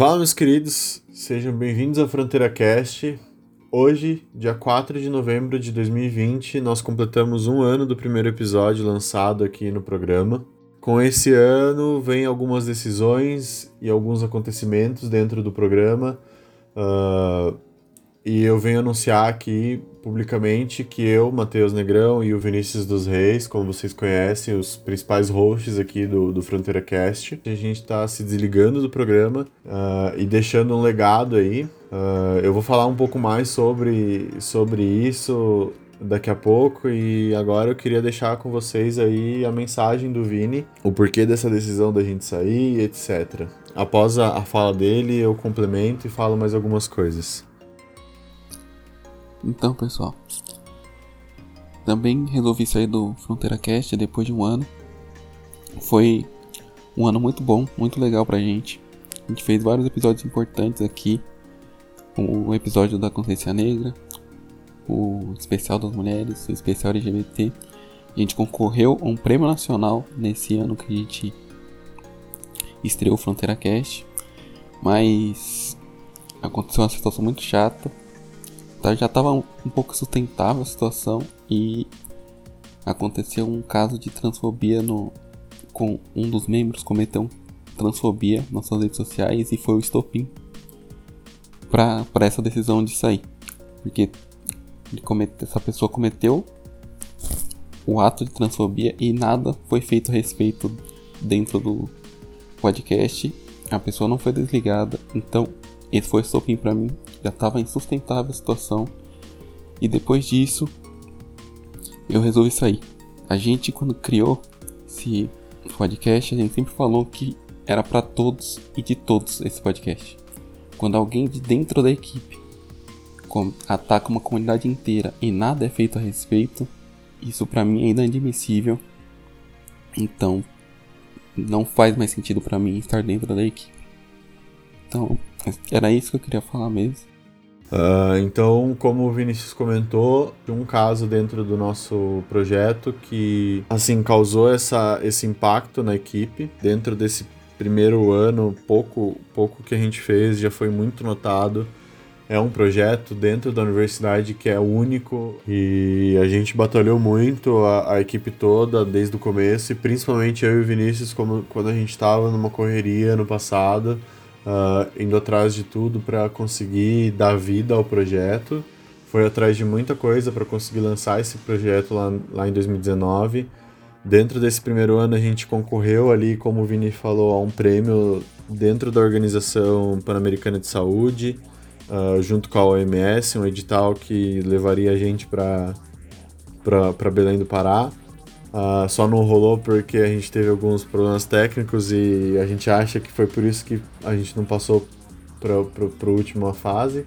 Fala, meus queridos, sejam bem-vindos à Fronteira Cast. Hoje, dia 4 de novembro de 2020, nós completamos um ano do primeiro episódio lançado aqui no programa. Com esse ano, vem algumas decisões e alguns acontecimentos dentro do programa. Uh, e eu venho anunciar aqui publicamente que eu, Matheus Negrão e o Vinícius dos Reis, como vocês conhecem, os principais hosts aqui do, do Fronteira Cast, a gente está se desligando do programa uh, e deixando um legado aí. Uh, eu vou falar um pouco mais sobre, sobre isso daqui a pouco e agora eu queria deixar com vocês aí a mensagem do Vini, o porquê dessa decisão da gente sair, etc. Após a, a fala dele, eu complemento e falo mais algumas coisas. Então, pessoal, também resolvi sair do Fronteira Cast depois de um ano. Foi um ano muito bom, muito legal pra gente. A gente fez vários episódios importantes aqui. O episódio da Consciência Negra, o especial das mulheres, o especial LGBT. A gente concorreu a um prêmio nacional nesse ano que a gente estreou o Fronteira Cast. Mas aconteceu uma situação muito chata já estava um, um pouco sustentável a situação e aconteceu um caso de transfobia no com um dos membros cometeu transfobia nas suas redes sociais e foi o estopim para essa decisão de sair. Porque comete, essa pessoa cometeu o ato de transfobia e nada foi feito a respeito dentro do podcast. A pessoa não foi desligada, então esse foi o estopim para mim já estava insustentável a situação. E depois disso, eu resolvi sair. A gente, quando criou esse podcast, a gente sempre falou que era para todos e de todos esse podcast. Quando alguém de dentro da equipe ataca uma comunidade inteira e nada é feito a respeito, isso para mim é inadmissível. Então, não faz mais sentido para mim estar dentro da equipe. Então, era isso que eu queria falar mesmo. Uh, então, como o Vinícius comentou, um caso dentro do nosso projeto que assim causou essa, esse impacto na equipe. Dentro desse primeiro ano, pouco, pouco que a gente fez já foi muito notado. É um projeto dentro da universidade que é único e a gente batalhou muito, a, a equipe toda, desde o começo, e principalmente eu e o Vinícius, como, quando a gente estava numa correria no passado uh, indo atrás de tudo para conseguir dar vida ao projeto. Foi atrás de muita coisa para conseguir lançar esse projeto lá, lá em 2019. Dentro desse primeiro ano, a gente concorreu ali, como o Vini falou, a um prêmio dentro da Organização Pan-Americana de Saúde, uh, junto com a OMS, um edital que levaria a gente para Belém do Pará. Uh, só não rolou porque a gente teve alguns problemas técnicos e a gente acha que foi por isso que a gente não passou para a última fase.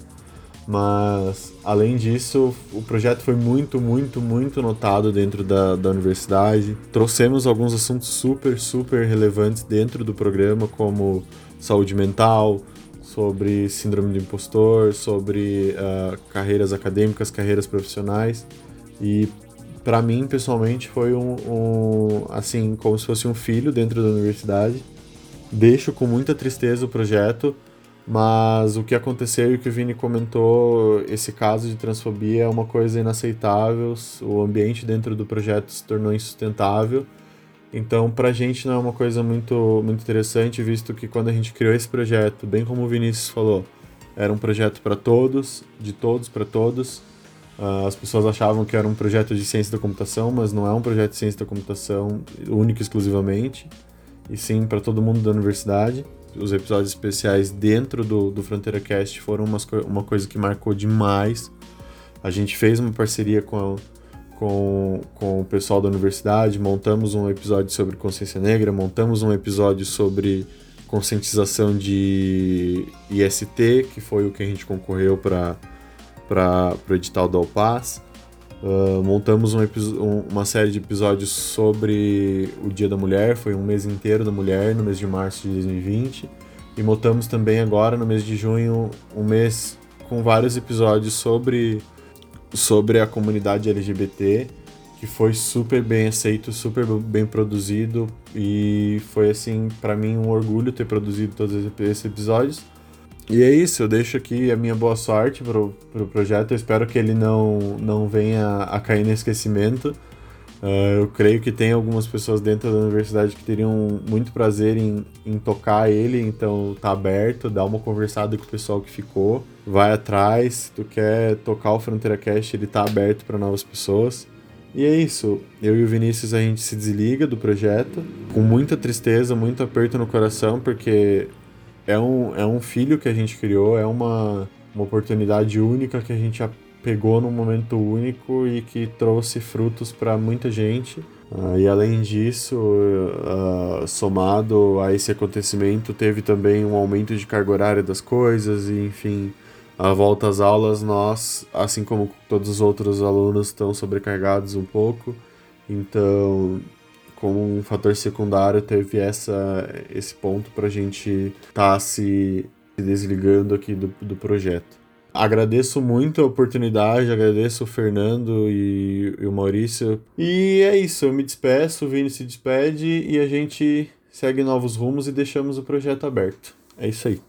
Mas, além disso, o projeto foi muito, muito, muito notado dentro da, da universidade. Trouxemos alguns assuntos super, super relevantes dentro do programa, como saúde mental, sobre síndrome do impostor, sobre uh, carreiras acadêmicas, carreiras profissionais. E para mim, pessoalmente, foi um, um, assim, como se fosse um filho dentro da universidade. Deixo com muita tristeza o projeto, mas o que aconteceu e o que o Vini comentou, esse caso de transfobia é uma coisa inaceitável, o ambiente dentro do projeto se tornou insustentável. Então, pra gente não é uma coisa muito, muito interessante, visto que quando a gente criou esse projeto, bem como o Vinícius falou, era um projeto para todos, de todos para todos, Uh, as pessoas achavam que era um projeto de ciência da computação, mas não é um projeto de ciência da computação único exclusivamente, e sim para todo mundo da universidade. Os episódios especiais dentro do, do Fronteira Cast foram umas, uma coisa que marcou demais. A gente fez uma parceria com, a, com, com o pessoal da universidade, montamos um episódio sobre consciência negra, montamos um episódio sobre conscientização de IST, que foi o que a gente concorreu para para o edital do Alpaz. Uh, montamos um um, uma série de episódios sobre o Dia da Mulher, foi um mês inteiro da mulher, no mês de março de 2020. E montamos também agora, no mês de junho, um mês com vários episódios sobre, sobre a comunidade LGBT, que foi super bem aceito, super bem produzido. E foi, assim, para mim um orgulho ter produzido todos esses episódios E é isso, eu deixo aqui a minha boa sorte pro, pro projeto. Eu espero que ele não, não venha a cair no esquecimento. Uh, eu creio que tem algumas pessoas dentro da universidade que teriam muito prazer em, em tocar ele, então tá aberto, dá uma conversada com o pessoal que ficou, vai atrás, se tu quer tocar o Fronteira Cast, ele tá aberto para novas pessoas. E é isso, eu e o Vinícius a gente se desliga do projeto, com muita tristeza, muito aperto no coração, porque é um, é um filho que a gente criou, é uma, uma oportunidade única que a gente pegou num momento único e que trouxe frutos para muita gente. Uh, e além disso, uh, somado a esse acontecimento, teve também um aumento de carga horária das coisas, e enfim, a volta às aulas, nós, assim como todos os outros alunos, estão sobrecarregados um pouco. Então, como um fator secundário, teve essa, esse ponto para a gente estar tá se desligando aqui do, do projeto. Agradeço muito a oportunidade, agradeço o Fernando e, e, o Maurício. E é isso, eu me despeço, o Vini se despede e a gente segue novos rumos e deixamos o projeto aberto. É isso aí.